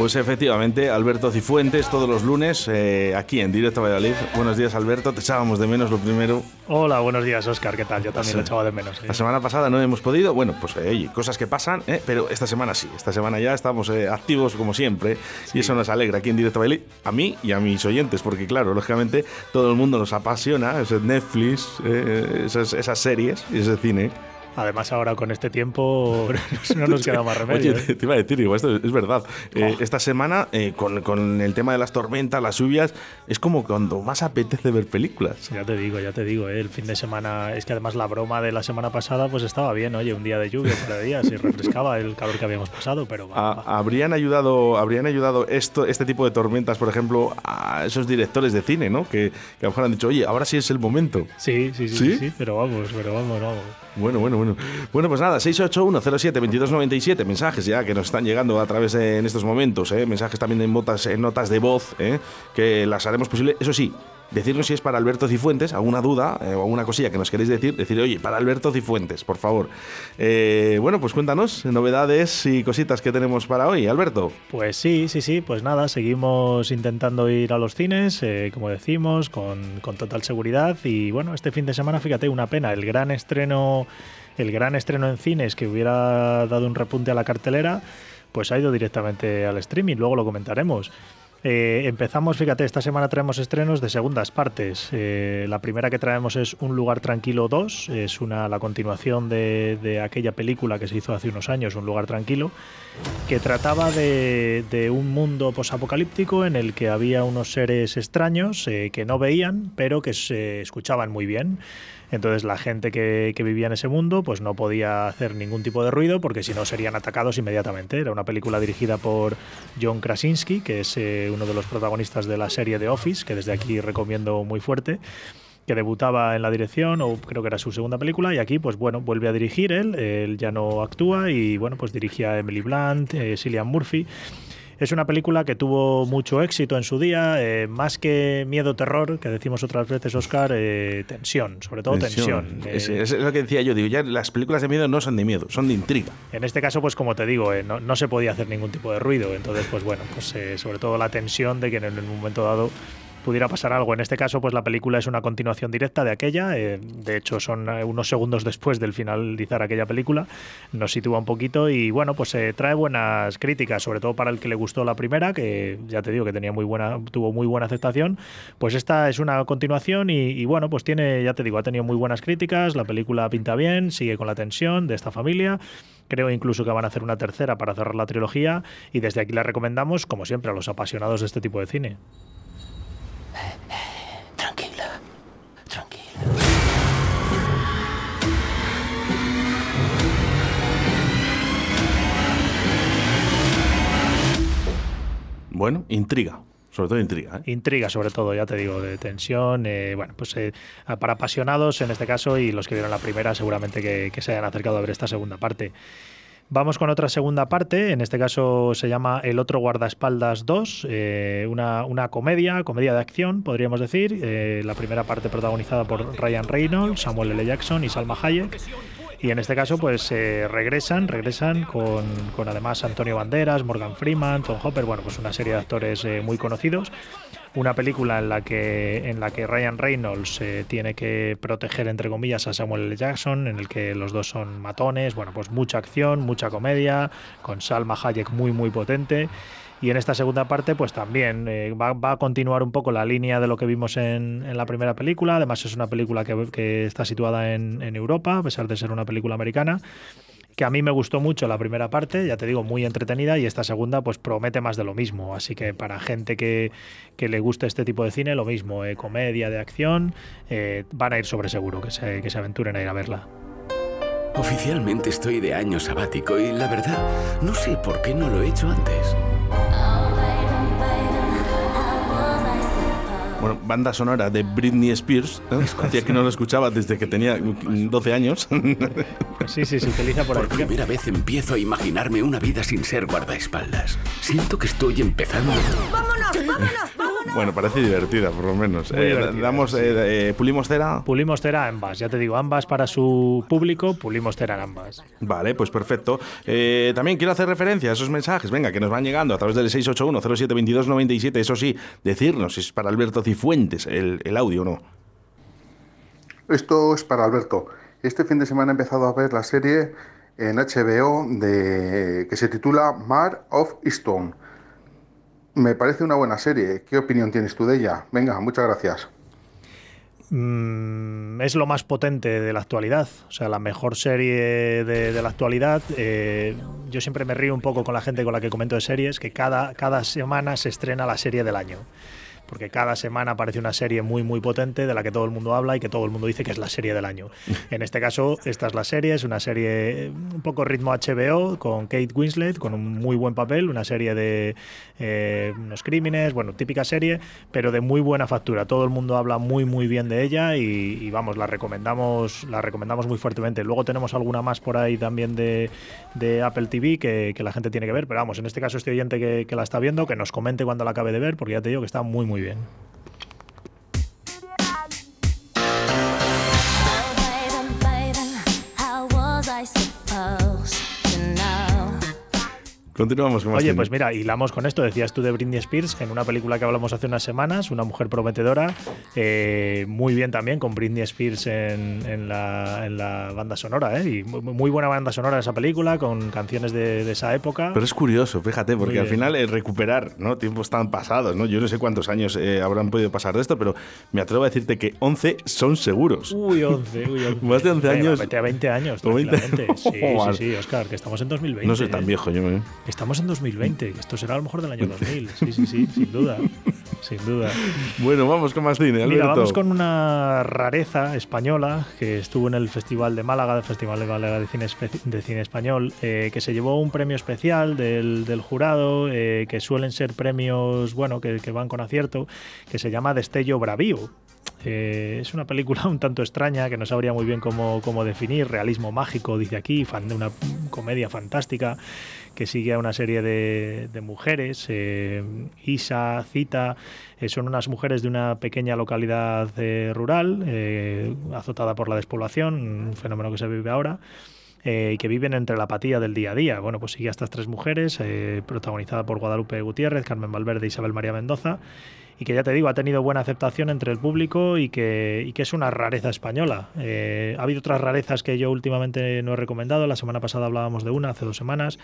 Pues efectivamente, Alberto Cifuentes, todos los lunes, eh, aquí en Directo Valladolid. Buenos días, Alberto. Te echábamos de menos lo primero. Hola, buenos días, Oscar. ¿Qué tal? Yo también lo echaba de menos. La semana pasada no hemos podido. Bueno, pues eh, oye, cosas que pasan, eh, pero esta semana sí. Esta semana ya estamos activos como siempre. Y eso nos alegra aquí en Directo Valladolid, a mí y a mis oyentes, porque claro, lógicamente todo el mundo nos apasiona, ese Netflix, esas, esas series y ese cine. Además, ahora con este tiempo no nos queda más remedio. Oye, ¿eh? te iba a decir, esto es verdad. Eh, oh. esta semana, eh, con, con, el tema de las tormentas, las lluvias, es como cuando más apetece ver películas. Ya te digo, ya te digo, el fin de semana, es que además la broma de la semana pasada pues estaba bien, oye, un día de lluvia, un par de días, y refrescaba el calor que habíamos pasado, pero... Habrían ayudado, habrían ayudado esto, este tipo de tormentas, por ejemplo, a esos directores de cine, ¿no? Que, que a lo mejor han dicho, oye, ahora sí es el momento. Sí, sí, sí, sí, sí pero vamos, pero vamos, vamos. Bueno, bueno, bueno. Bueno, pues nada, 681072297, mensajes ya que nos están llegando a través de, en estos momentos, ¿eh? mensajes también en, botas, en notas de voz, ¿eh? que las haremos posible. Eso sí, decirnos si es para Alberto Cifuentes, alguna duda eh, o alguna cosilla que nos queréis decir, decir, oye, para Alberto Cifuentes, por favor. Eh, bueno, pues cuéntanos novedades y cositas que tenemos para hoy, Alberto. Pues sí, sí, sí, pues nada, seguimos intentando ir a los cines, como decimos, con, con total seguridad y bueno, este fin de semana, fíjate, una pena, el gran estreno, el gran estreno en cines que hubiera dado un repunte a la cartelera, pues ha ido directamente al streaming, luego lo comentaremos. Eh, empezamos, fíjate, esta semana traemos estrenos de segundas partes. Eh, la primera que traemos es Un lugar tranquilo 2, es una, la continuación de, aquella película que se hizo hace unos años, Un lugar tranquilo, que trataba de, un mundo posapocalíptico en el que había unos seres extraños eh, que no veían, pero que se escuchaban muy bien. Entonces la gente que, vivía en ese mundo pues no podía hacer ningún tipo de ruido porque si no serían atacados inmediatamente. Era una película dirigida por John Krasinski, que es eh, uno de los protagonistas de la serie The Office, que desde aquí recomiendo muy fuerte que debutaba en la dirección, o creo que era su segunda película, y aquí, pues bueno, vuelve a dirigir él, él ya no actúa, y bueno, pues dirigía a Emily Blunt, eh, Cillian Murphy. Es una película que tuvo mucho éxito en su día, eh, más que miedo-terror, que decimos otras veces, Oscar, eh, tensión, sobre todo tensión. Es, lo que decía yo, digo, ya las películas de miedo no son de miedo, son de intriga. En este caso, pues como te digo, no, no, se podía hacer ningún tipo de ruido, entonces, pues bueno, pues sobre todo la tensión de que en un momento dado pudiera pasar algo. En este caso, pues la película es una continuación directa de aquella. Eh, de hecho, son eh, unos segundos después del finalizar aquella película. Nos sitúa un poquito y bueno, pues se trae buenas críticas, sobre todo para el que le gustó la primera, que ya te digo que tenía muy buena, tuvo muy buena aceptación. Pues esta es una continuación y, bueno, pues tiene, ya te digo, ha tenido muy buenas críticas. La película pinta bien, sigue con la tensión de esta familia. Creo incluso que van a hacer una tercera para cerrar la trilogía y desde aquí la recomendamos, como siempre, a los apasionados de este tipo de cine. Tranquila, tranquila. Bueno, intriga. Sobre todo intriga. ¿eh? Intriga, sobre todo, ya te digo, de tensión. Eh, bueno, pues eh, para apasionados en este caso y los que vieron la primera, seguramente que, que se hayan acercado a ver esta segunda parte. Vamos con otra segunda parte, en este caso se llama El otro guardaespaldas 2, eh, una, una, comedia, comedia de acción, podríamos decir. Eh, la primera parte protagonizada por Ryan Reynolds, Samuel L. Jackson y Salma Hayek. Y en este caso, pues eh, regresan, regresan con, con, además Antonio Banderas, Morgan Freeman, Tom Hopper, bueno, pues una serie de actores muy conocidos una película en la que, en la que Ryan Reynolds eh, tiene que proteger, entre comillas, a Samuel L. Jackson, en el que los dos son matones, bueno, pues mucha acción, mucha comedia, con Salma Hayek muy, muy potente. Y en esta segunda parte, pues también eh, va, a continuar un poco la línea de lo que vimos en, en la primera película. Además, es una película que, que está situada en, en Europa, a pesar de ser una película americana que a mí me gustó mucho la primera parte, ya te digo, muy entretenida, y esta segunda pues promete más de lo mismo. Así que para gente que, que le guste este tipo de cine, lo mismo, eh, comedia de acción, eh, van a ir sobre seguro, que se, que se aventuren a ir a verla. Oficialmente estoy de año sabático y la verdad, no sé por qué no lo he hecho antes. Bueno, banda sonora de Britney Spears. ¿eh? Hacía que no lo escuchaba desde que tenía 12 años. Sí, sí, se utiliza por ahí. Por primera vez empiezo a imaginarme una vida sin ser guardaespaldas. Siento que estoy empezando. ¡Vámonos, vámonos, vámonos! Bueno, parece divertida, por lo menos. Eh, damos, eh, eh, pulimos cera. Pulimos cera ambas, ya te digo, ambas para su público, pulimos cera en ambas. Vale, pues perfecto. Eh, también quiero hacer referencia a esos mensajes, venga, que nos van llegando a través del 681-072297. Eso sí, decirnos si es para Alberto Cifuentes el, el audio o no. Esto es para Alberto. Este fin de semana he empezado a ver la serie en HBO de, que se titula Mar of Easton. Me parece una buena serie. ¿Qué opinión tienes tú de ella? Venga, muchas gracias. Mm, es lo más potente de la actualidad, o sea, la mejor serie de, la actualidad. Eh, yo siempre me río un poco con la gente con la que comento de series, que cada, cada semana se estrena la serie del año. Porque cada semana aparece una serie muy, muy potente de la que todo el mundo habla y que todo el mundo dice que es la serie del año. En este caso, esta es la serie, es una serie un poco ritmo HBO, con Kate Winslet, con un muy buen papel, una serie de eh, unos crímenes, bueno, típica serie, pero de muy buena factura. Todo el mundo habla muy, muy bien de ella y, y vamos, la recomendamos, la recomendamos muy fuertemente. Luego tenemos alguna más por ahí también de, de Apple TV que, que la gente tiene que ver, pero vamos, en este caso este oyente que, que la está viendo, que nos comente cuando la acabe de ver, porque ya te digo que está muy, muy bien. Continuamos con más Oye, pues mira, hilamos con esto, decías tú de Britney Spears, en una película que hablamos hace unas semanas, una mujer prometedora, eh, muy bien también con Britney Spears en, en la, en la banda sonora, ¿eh? y muy, buena banda sonora esa película, con canciones de, de esa época. Pero es curioso, fíjate, porque al final eh, recuperar ¿no? tiempos tan pasados, ¿no? Yo no sé cuántos años eh, habrán podido pasar de esto, pero me atrevo a decirte que 11 son seguros. Uy, 11, uy, 11. Más de 11 Venga, años. Vete a 20 años, O 20. tranquilamente. Sí, sí, sí, Oscar, que estamos en 2020. no soy tan viejo yo, ¿eh? Estamos en 2020, que esto será a lo mejor del año 2000. Sí, sí, sí, sin duda. Sin duda. Bueno, vamos con más cine, Alberto. Mira, vamos con una rareza española que estuvo en el Festival de Málaga, el Festival de Málaga de Cine, Espe- de Cine Español, eh, que se llevó un premio especial del, del jurado, eh, que suelen ser premios, bueno, que, que van con acierto, que se llama Destello Bravío. Eh, es una película un tanto extraña que no sabría muy bien cómo, cómo definir. Realismo mágico, dice aquí, fan de una comedia fantástica que sigue a una serie de, de mujeres. eh, Isa, Cita, eh, son unas mujeres de una pequeña localidad eh, rural, azotada por la despoblación, un fenómeno que se vive ahora. Eh, que viven entre la apatía del día a día. Bueno, pues sigue a estas tres mujeres, eh, protagonizada por Guadalupe Gutiérrez, Carmen Valverde e Isabel María Mendoza, y que ya te digo, ha tenido buena aceptación entre el público y que, es una rareza española. Eh, ha habido otras rarezas que yo últimamente no he recomendado. La semana pasada hablábamos de una, hace dos semanas.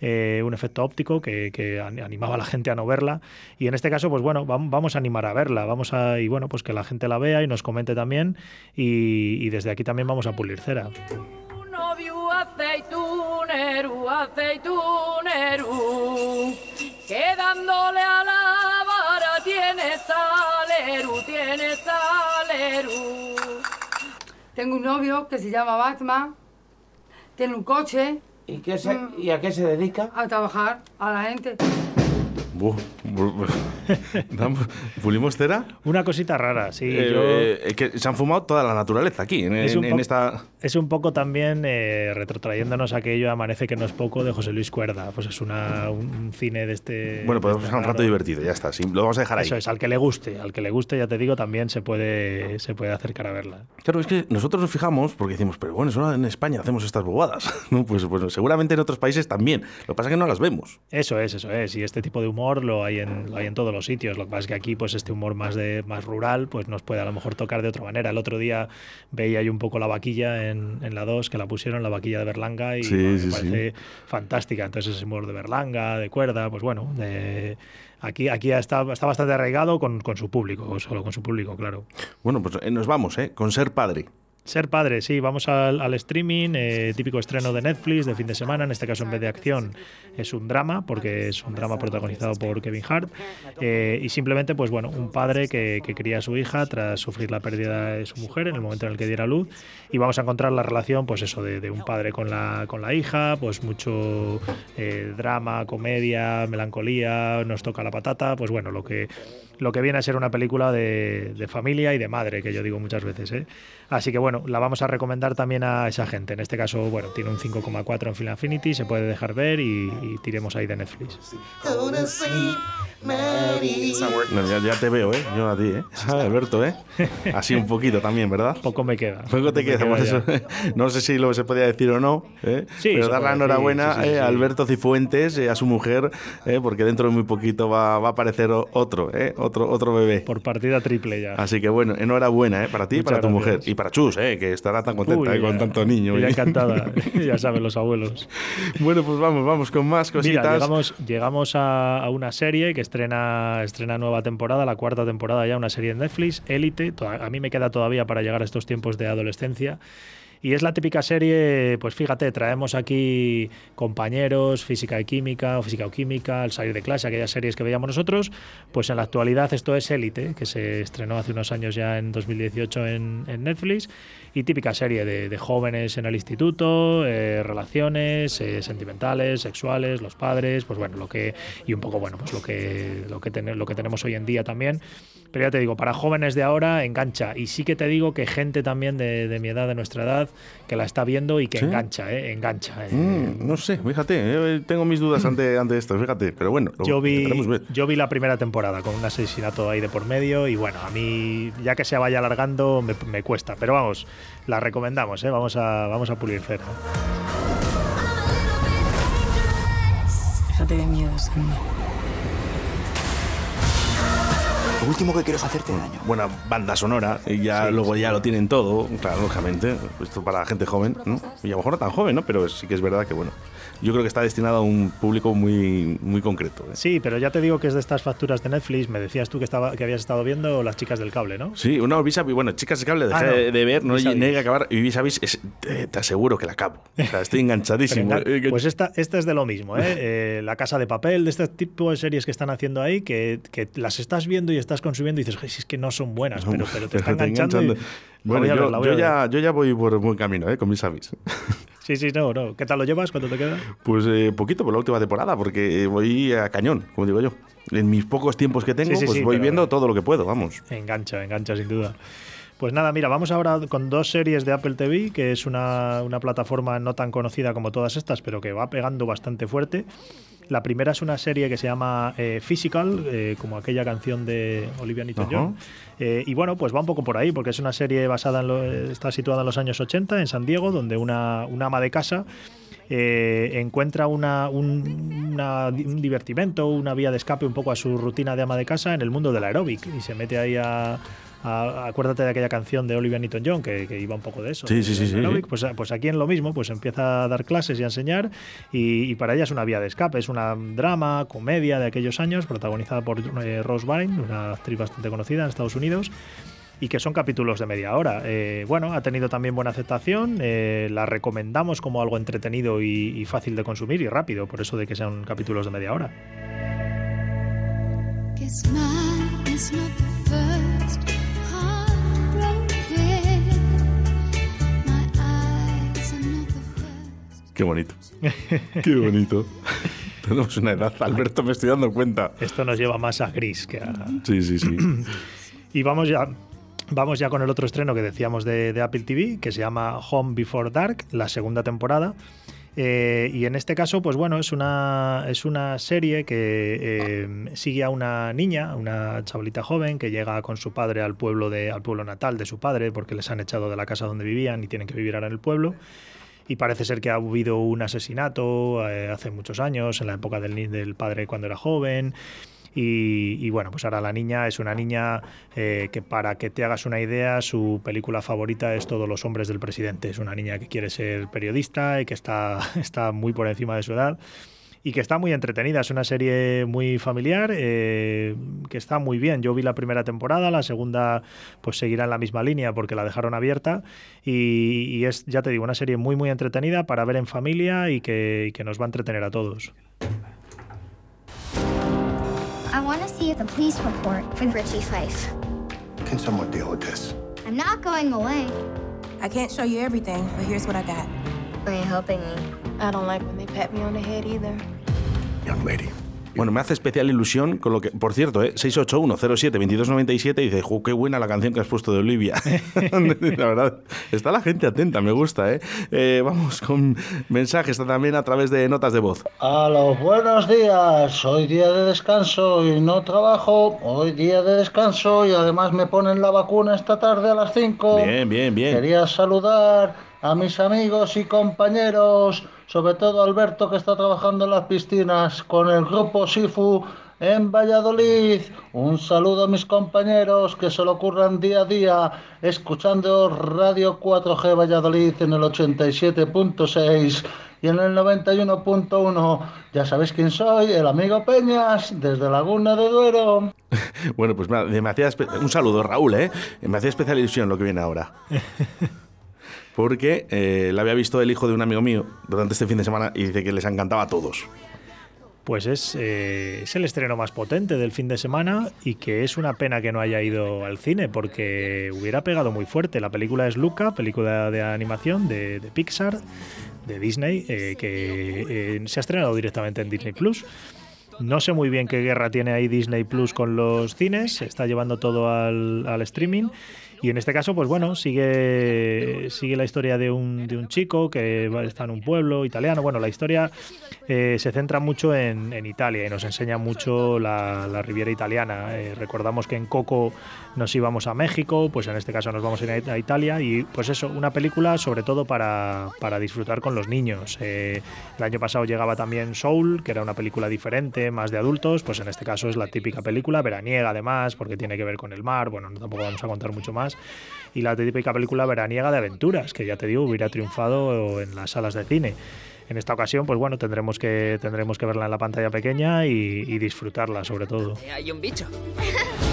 eh, un efecto óptico que, que an- animaba a la gente a no verla y en este caso pues bueno vam- vamos a animar a verla vamos a y bueno pues que la gente la vea y nos comente también y, desde aquí también vamos a pulir cera aceitunero, aceitunero, que dándole a la vara tiene salero, tiene salero. Tengo un novio que se llama Batman, tiene un coche ¿Y, qué se- ¿Y a qué se dedica? a trabajar a la gente. Bu- bu- bu- Damos- ¿Pulimos cera? una cosita rara sí Eh, yo eh, que se han fumado toda la naturaleza aquí, en, Es en- un en esta... Es un poco también eh, retrotrayéndonos a aquello Amanece que no es poco de José Luis Cuerda. Pues es una, un, un cine de este. Bueno, de podemos este pasar un rato divertido, ya está. sí, lo vamos a dejar ahí. Eso es, al que le guste, al que le guste, ya te digo, también se puede, se puede acercar a verla. Claro, es que nosotros nos fijamos porque decimos, pero bueno, solo en España hacemos estas bobadas. ¿no? Pues, pues seguramente en otros países también. Lo que pasa es que no las vemos. Eso es, eso es. Y este tipo de humor lo hay en, lo hay en todos los sitios. Lo que pasa es que aquí, pues este humor más de más rural, pues nos puede a lo mejor tocar de otra manera. El otro día veía yo un poco la vaquilla en, en la 2, que la pusieron, la vaquilla de Berlanga, y Sí, bueno, sí, me sí. parece fantástica. Entonces ese humor de Berlanga, de cuerda, pues bueno, de- aquí, aquí está, está bastante arraigado con, con su público, solo con su público, claro. Bueno, pues eh, nos vamos, ¿eh? Con ser padre. Ser padre, sí, vamos al, streaming, eh, típico estreno de Netflix de fin de semana, en este caso en vez de acción es un drama, porque es un drama protagonizado por Kevin Hart, eh, y simplemente, pues bueno, un padre que, que cría a su hija tras sufrir la pérdida de su mujer en el momento en el que diera luz, y vamos a encontrar la relación, pues eso, de, de un padre con la, con la hija, pues mucho eh, drama, comedia, melancolía, nos toca la patata, pues bueno, lo que, lo que viene a ser una película de, de familia y de madre, que yo digo muchas veces, ¿eh? Así que bueno, la vamos a recomendar también a esa gente. En este caso, bueno, tiene un 5,4 en Film Affinity, se puede dejar ver y tiremos ahí de Netflix. No, ya, ya te veo, ¿eh? Yo a ti, ¿eh? Ah, Alberto, ¿eh? Así un poquito también, ¿verdad? Poco me queda. Poco te queda, por queda eso. No sé si lo se podía decir o no, ¿eh? Sí, pero dar la enhorabuena sí, sí, eh, sí. a Alberto Cifuentes, eh, a su mujer, eh, porque dentro de muy poquito va, va a aparecer otro, ¿eh? Otro, otro bebé. Por partida triple ya. Así que bueno, enhorabuena, ¿eh? Para ti y para tu gracias. mujer. Y para Chus, ¿eh? Que estará tan contenta Uy, eh, con tanto niño. ¿eh? encantada, ya saben los abuelos. bueno, pues vamos, vamos con más cositas. Mira, llegamos, llegamos a, a una serie que estrena, estrena nueva temporada, la cuarta temporada ya, una serie en Netflix, Élite. A mí me queda todavía para llegar a estos tiempos de adolescencia. Y es la típica serie, pues fíjate, traemos aquí compañeros, física y química, o física o química, al salir de clase, aquellas series que veíamos nosotros, pues en la actualidad esto es Élite, que se estrenó hace unos años ya en 2018 en, Netflix, y típica serie de, jóvenes en el instituto, eh, relaciones eh, sentimentales, sexuales, los padres, pues bueno, lo que, y un poco, bueno, pues lo que, lo que tenemos hoy en día también. Pero ya te digo, para jóvenes de ahora engancha. Y sí que te digo que gente también de, de mi edad, de nuestra edad, que la está viendo y que ¿Sí? engancha, ¿eh? Engancha. eh. Mm, no sé, fíjate, eh, tengo mis dudas ante, ante esto, fíjate, pero bueno, lo Yo vi, ver. yo vi la primera temporada con un asesinato ahí de por medio y bueno, a mí ya que se vaya alargando me, me cuesta, pero vamos, la recomendamos, ¿eh? vamos, a, vamos a pulir cera. Déjate de miedo, Sandy. Lo último que quiero es hacerte daño. Buena banda sonora, y ya Sí, luego sí. ya lo tienen todo, claro, lógicamente. Esto para la gente joven, ¿no? Y a lo mejor no tan joven, ¿no? Pero sí que es verdad que, bueno, yo creo que está destinado a un público muy, muy concreto. ¿eh? Sí, pero ya te digo que es de estas facturas de Netflix, me decías tú que, estaba, que habías estado viendo Las chicas del cable, ¿no? Sí, una vis vis- bueno, chicas de cable, dejé Ah, no. de, de ver, no Vis vis. llegué a acabar, y vis a vis, es- te, te aseguro que la acabo. O sea, estoy enganchadísimo. Engan- Eh, Pues esta, esta es de lo mismo, ¿eh? Eh, La Casa de Papel, de este tipo de series que están haciendo ahí, que, que las estás viendo y estás consumiendo y dices, "Ay, si es que no son buenas, pero, pero te está Pero te enganchando. Bueno, yo, ver, ya, yo ya voy por buen camino, ¿eh? Con mis avis. Sí, sí, no, no. ¿Qué tal lo llevas? ¿Cuánto te queda? Pues eh, poquito por la última temporada, porque eh, voy a cañón, como digo yo. En mis pocos tiempos que tengo, Sí, sí, pues sí, voy viendo todo lo que puedo, vamos. Engancha, engancha sin duda. Pues nada, mira, vamos ahora con dos series de Apple TV, que es una, una plataforma no tan conocida como todas estas, pero que va pegando bastante fuerte. La primera es una serie que se llama eh, Physical, eh, como aquella canción de Olivia Newton-John. Eh, y bueno, pues va un poco por ahí, porque es una serie basada en lo, está situada en los años 80 en San Diego, donde una, una ama de casa eh, encuentra una, un, una- un divertimento, una vía de escape un poco a su rutina de ama de casa en el mundo del aeróbic y se mete ahí a... a- acuérdate de aquella canción de Olivia Newton-John que, que iba un poco de eso. Sí, sí, sí, del sí, sí. Pues, pues aquí en lo mismo, pues empieza a dar clases y a enseñar y, y para ella es una vía de escape, es una drama, comedia de aquellos años protagonizada por eh, Rose Byrne, una actriz bastante conocida en Estados Unidos y que son capítulos de media hora. Eh, bueno, ha tenido también buena aceptación, eh, la recomendamos como algo entretenido y, y fácil de consumir y rápido, por eso de que sean capítulos de media hora. Qué bonito. Qué bonito. Tenemos una edad, Alberto, me estoy dando cuenta. Esto nos lleva más a gris que a... Sí, sí, sí. Y vamos ya, vamos ya con el otro estreno que decíamos de, de Apple TV, que se llama Home Before Dark, la segunda temporada. Eh, y en este caso, pues bueno, es una, es una serie que eh, sigue a una niña, una chavalita joven, que llega con su padre al pueblo, de, al pueblo natal de su padre, porque les han echado de la casa donde vivían y tienen que vivir ahora en el pueblo. Y parece ser que ha habido un asesinato eh, hace muchos años, en la época del, padre cuando era joven. Y, y bueno, pues ahora la niña es una niña eh, que para que te hagas una idea, su película favorita es Todos los hombres del presidente. Es una niña que quiere ser periodista y que está, está muy por encima de su edad. Y que está muy entretenida. Es una serie muy familiar, eh, que está muy bien. Yo vi la primera temporada, la segunda pues seguirá en la misma línea porque la dejaron abierta y, y es, ya te digo, una serie muy muy entretenida para ver en familia y que, y que nos va a entretener a todos. I want to see the police report for Richie Fife. Can someone deal with this? I'm not going away. I can't show you everything, but here's what I got. Are you helping me? I don't like when they pat me on the head either. Young lady. Bueno, me hace especial ilusión con lo que, por cierto, ¿eh? 681-07-2297 dice, "Jo, qué buena la canción que has puesto de Olivia. la verdad, está la gente atenta, me gusta, ¿eh? Eh, Vamos con mensajes también a través de notas de voz. A los buenos días, hoy día de descanso y no trabajo, hoy día de descanso y además me ponen la vacuna esta tarde a las 5. Bien, bien, bien. Quería saludar a mis amigos y compañeros, sobre todo Alberto que está trabajando en las piscinas con el grupo Sifu en Valladolid. Un saludo a mis compañeros que se lo ocurran día a día escuchando Radio 4G Valladolid en el 87.6 y en el 91.1. Ya sabéis quién soy, el amigo Peñas, desde Laguna de Duero. Bueno, pues me, hacía un saludo, Raúl, ¿eh? Me hacía especial ilusión lo que viene ahora. Porque eh, la había visto el hijo de un amigo mío durante este fin de semana y dice que les encantaba a todos. Pues es, eh, es el estreno más potente del fin de semana y que es una pena que no haya ido al cine porque hubiera pegado muy fuerte. La película es Luca, película de animación de, de Pixar, de Disney, eh, que eh, se ha estrenado directamente en Disney Plus. No sé muy bien qué guerra tiene ahí Disney Plus con los cines, se está llevando todo al, al streaming. Y en este caso, pues bueno, sigue, sigue la historia de un, de un chico que está en un pueblo italiano. Bueno, la historia eh, se centra mucho en, en Italia y nos enseña mucho la, la Riviera italiana. Eh, recordamos que en Coco nos íbamos a México, pues en este caso nos vamos a ir a a Italia y pues eso, una película sobre todo para, para disfrutar con los niños. Eh, el año pasado llegaba también Soul, que era una película diferente, más de adultos, pues en este caso es la típica película, veraniega además, porque tiene que ver con el mar, bueno, no, tampoco vamos a contar mucho más, y la típica película veraniega de aventuras, que ya te digo, hubiera triunfado en las salas de cine. En esta ocasión, pues bueno, tendremos que, tendremos que verla en la pantalla pequeña y, y disfrutarla sobre todo. Hay un bicho.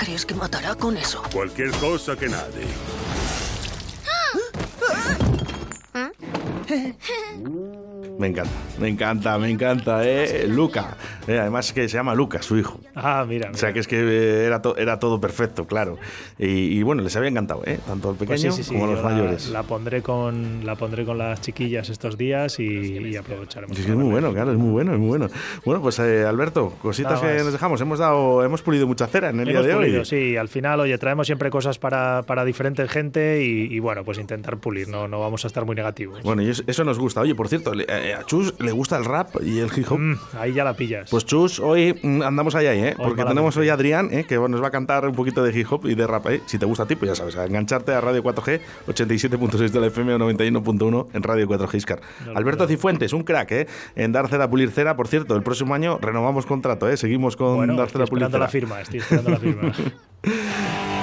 crees que matará con eso? Cualquier cosa que nade. Me encanta, me encanta, me encanta, ¿eh? Luca. Eh, además que se llama Lucas, su hijo. Ah, mira. O sea, que es que eh, era, to- era todo perfecto, claro. Y, y bueno, les había encantado, ¿eh? Tanto al Pues pequeño sí, sí, sí, como a los yo la- mayores. La, pondré con, la pondré con las chiquillas estos días y, y aprovecharemos. Es muy bueno, claro, es muy bueno, es muy bueno. Bueno, pues eh, Alberto, cositas que nos dejamos. Hemos dado, hemos pulido mucha cera en el Hemos día de pulido, hoy. sí, al final, oye, traemos siempre cosas para, para diferente gente y, y, bueno, pues intentar pulir, no, no vamos a estar muy negativos. Bueno, y eso, eso nos gusta. Oye, por cierto, a Chus le gusta el rap y el hip hop. Mm, ahí ya la pillas. Pues Chus, hoy mm, andamos allá, ¿eh? Porque tenemos hoy a Adrián, ¿eh? que nos va a cantar un poquito de hip hop y de rap. ¿eh? Si te gusta a ti, pues ya sabes, a engancharte a Radio 4G, 87.6 de la FM o 91.1 en Radio 4G Iscar. No, Alberto Cifuentes, un crack, ¿eh? En dar cera, pulir cera. Por cierto, el próximo año renovamos contrato, ¿eh? Seguimos con bueno, dar cera, pulir cera. la firma, estoy esperando la firma.